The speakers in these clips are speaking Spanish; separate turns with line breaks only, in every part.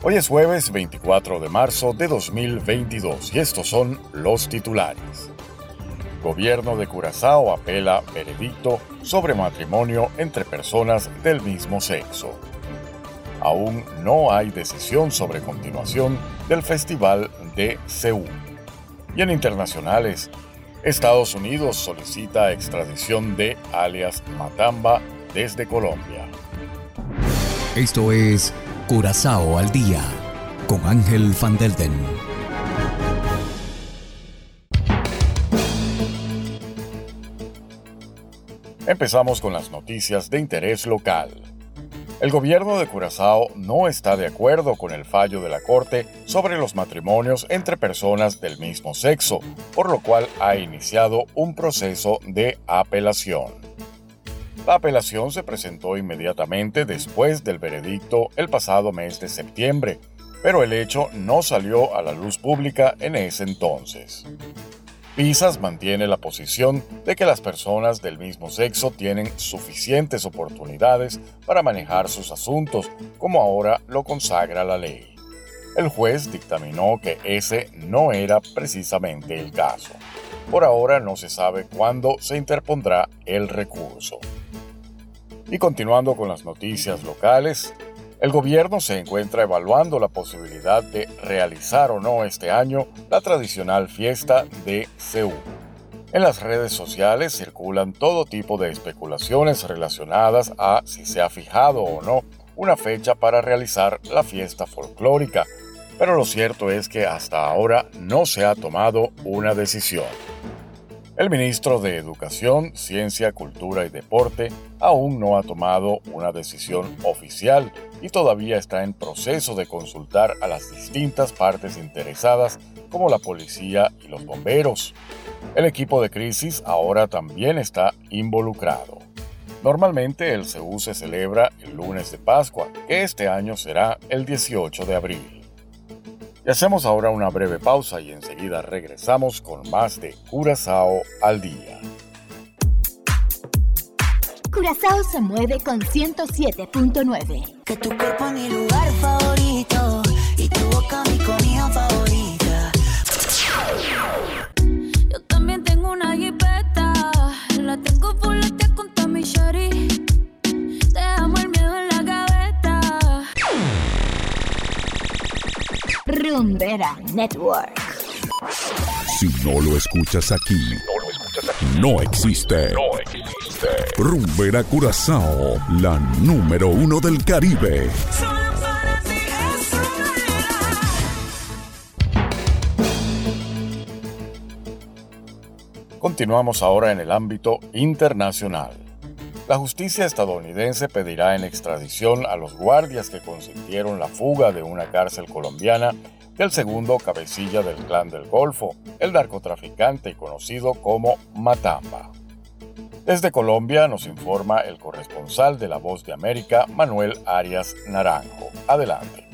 Hoy es jueves 24 de marzo de 2022 y estos son los titulares. Gobierno de Curazao apela veredicto sobre matrimonio entre personas del mismo sexo. Aún no hay decisión sobre continuación del Festival de Seúl. Y en internacionales, Estados Unidos solicita extradición de alias Matamba desde Colombia.
Esto es Curazao al día con Ángel Van.
Empezamos con las noticias de interés local. El gobierno de Curazao no está de acuerdo con el fallo de la Corte sobre los matrimonios entre personas del mismo sexo, por lo cual ha iniciado un proceso de apelación. La apelación se presentó inmediatamente después del veredicto el pasado mes de septiembre, pero el hecho no salió a la luz pública en ese entonces. Pisas mantiene la posición de que las personas del mismo sexo tienen suficientes oportunidades para manejar sus asuntos, como ahora lo consagra la ley. El juez dictaminó que ese no era precisamente el caso. Por ahora no se sabe cuándo se interpondrá el recurso. Y continuando con las noticias locales, el gobierno se encuentra evaluando la posibilidad de realizar o no este año la tradicional fiesta de Seúl. En las redes sociales circulan todo tipo de especulaciones relacionadas a si se ha fijado o no una fecha para realizar la fiesta folclórica, pero lo cierto es que hasta ahora no se ha tomado una decisión. El ministro de Educación, Ciencia, Cultura y Deporte aún no ha tomado una decisión oficial y todavía está en proceso de consultar a las distintas partes interesadas como la policía y los bomberos. El equipo de crisis ahora también está involucrado. Normalmente el CEU se celebra el lunes de Pascua, que este año será el 18 de abril. Y hacemos ahora una breve pausa y enseguida regresamos con más de Curazao al día.
Curazao se mueve con 107.9.
Que tu cuerpo es mi lugar favorito y tu boca mi comida favorita.
Rumbera Network.
Si no lo escuchas aquí, no existe. Rumbera Curazao, la número uno del Caribe.
Continuamos ahora en el ámbito internacional. La justicia estadounidense pedirá en extradición a los guardias que consintieron la fuga de una cárcel colombiana del segundo cabecilla del clan del Golfo, el narcotraficante conocido como Matamba. Desde Colombia nos informa el corresponsal de La Voz de América, Manuel Arias Naranjo. Adelante.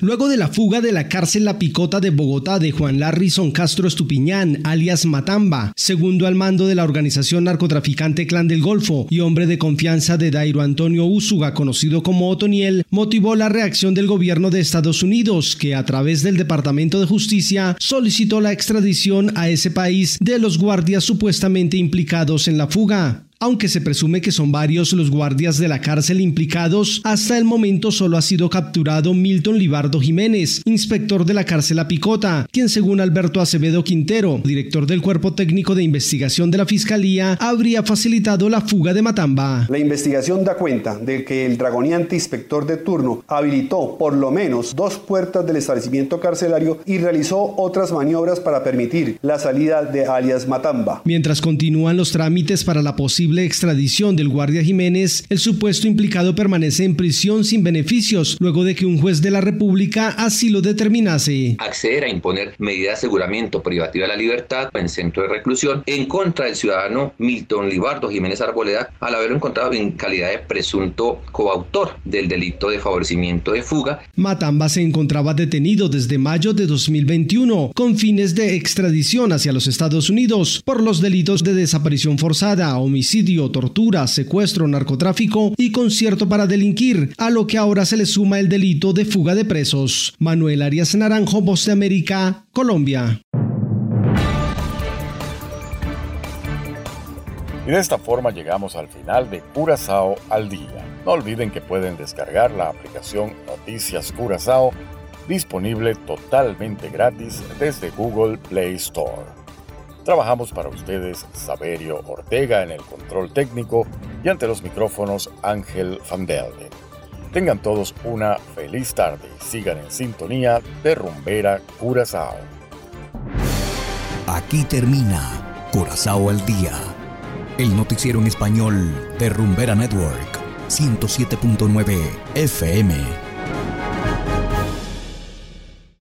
Luego de la fuga de la cárcel La Picota de Bogotá de Juan Larrison Castro Estupiñán, alias Matamba, segundo al mando de la organización narcotraficante Clan del Golfo y hombre de confianza de Dairo Antonio Úsuga, conocido como Otoniel, motivó la reacción del gobierno de Estados Unidos, que a través del Departamento de Justicia solicitó la extradición a ese país de los guardias supuestamente implicados en la fuga. Aunque se presume que son varios los guardias de la cárcel implicados, hasta el momento solo ha sido capturado Milton Libardo Jiménez, inspector de la cárcel La Picota, quien según Alberto Acevedo Quintero, director del Cuerpo Técnico de Investigación de la Fiscalía, habría facilitado la fuga de Matamba.
La investigación da cuenta de que el dragoniante inspector de turno habilitó por lo menos dos puertas del establecimiento carcelario y realizó otras maniobras para permitir la salida de alias Matamba.
Mientras continúan los trámites para la posible posible extradición del guardia Jiménez, el supuesto implicado permanece en prisión sin beneficios luego de que un juez de la República así lo determinase.
Acceder a imponer medidas de aseguramiento privativa de la libertad en centro de reclusión en contra del ciudadano Milton Libardo Jiménez Arboleda al haberlo encontrado en calidad de presunto coautor del delito de favorecimiento de fuga.
Matamba se encontraba detenido desde mayo de 2021 con fines de extradición hacia los Estados Unidos por los delitos de desaparición forzada, homicidio, tortura, secuestro, narcotráfico y concierto para delinquir, a lo que ahora se le suma el delito de fuga de presos. Manuel Arias Naranjo, Voz de América, Colombia.
Y de esta forma llegamos al final de Curazao al día. No olviden que pueden descargar la aplicación Noticias Curazao disponible totalmente gratis desde Google Play Store. Trabajamos para ustedes Saberio Ortega en el control técnico y ante los micrófonos Ángel Van. Tengan todos una feliz tarde y sigan en sintonía de Rumbera Curazao.
Aquí termina Curazao al día, el noticiero en español de Rumbera Network 107.9 FM.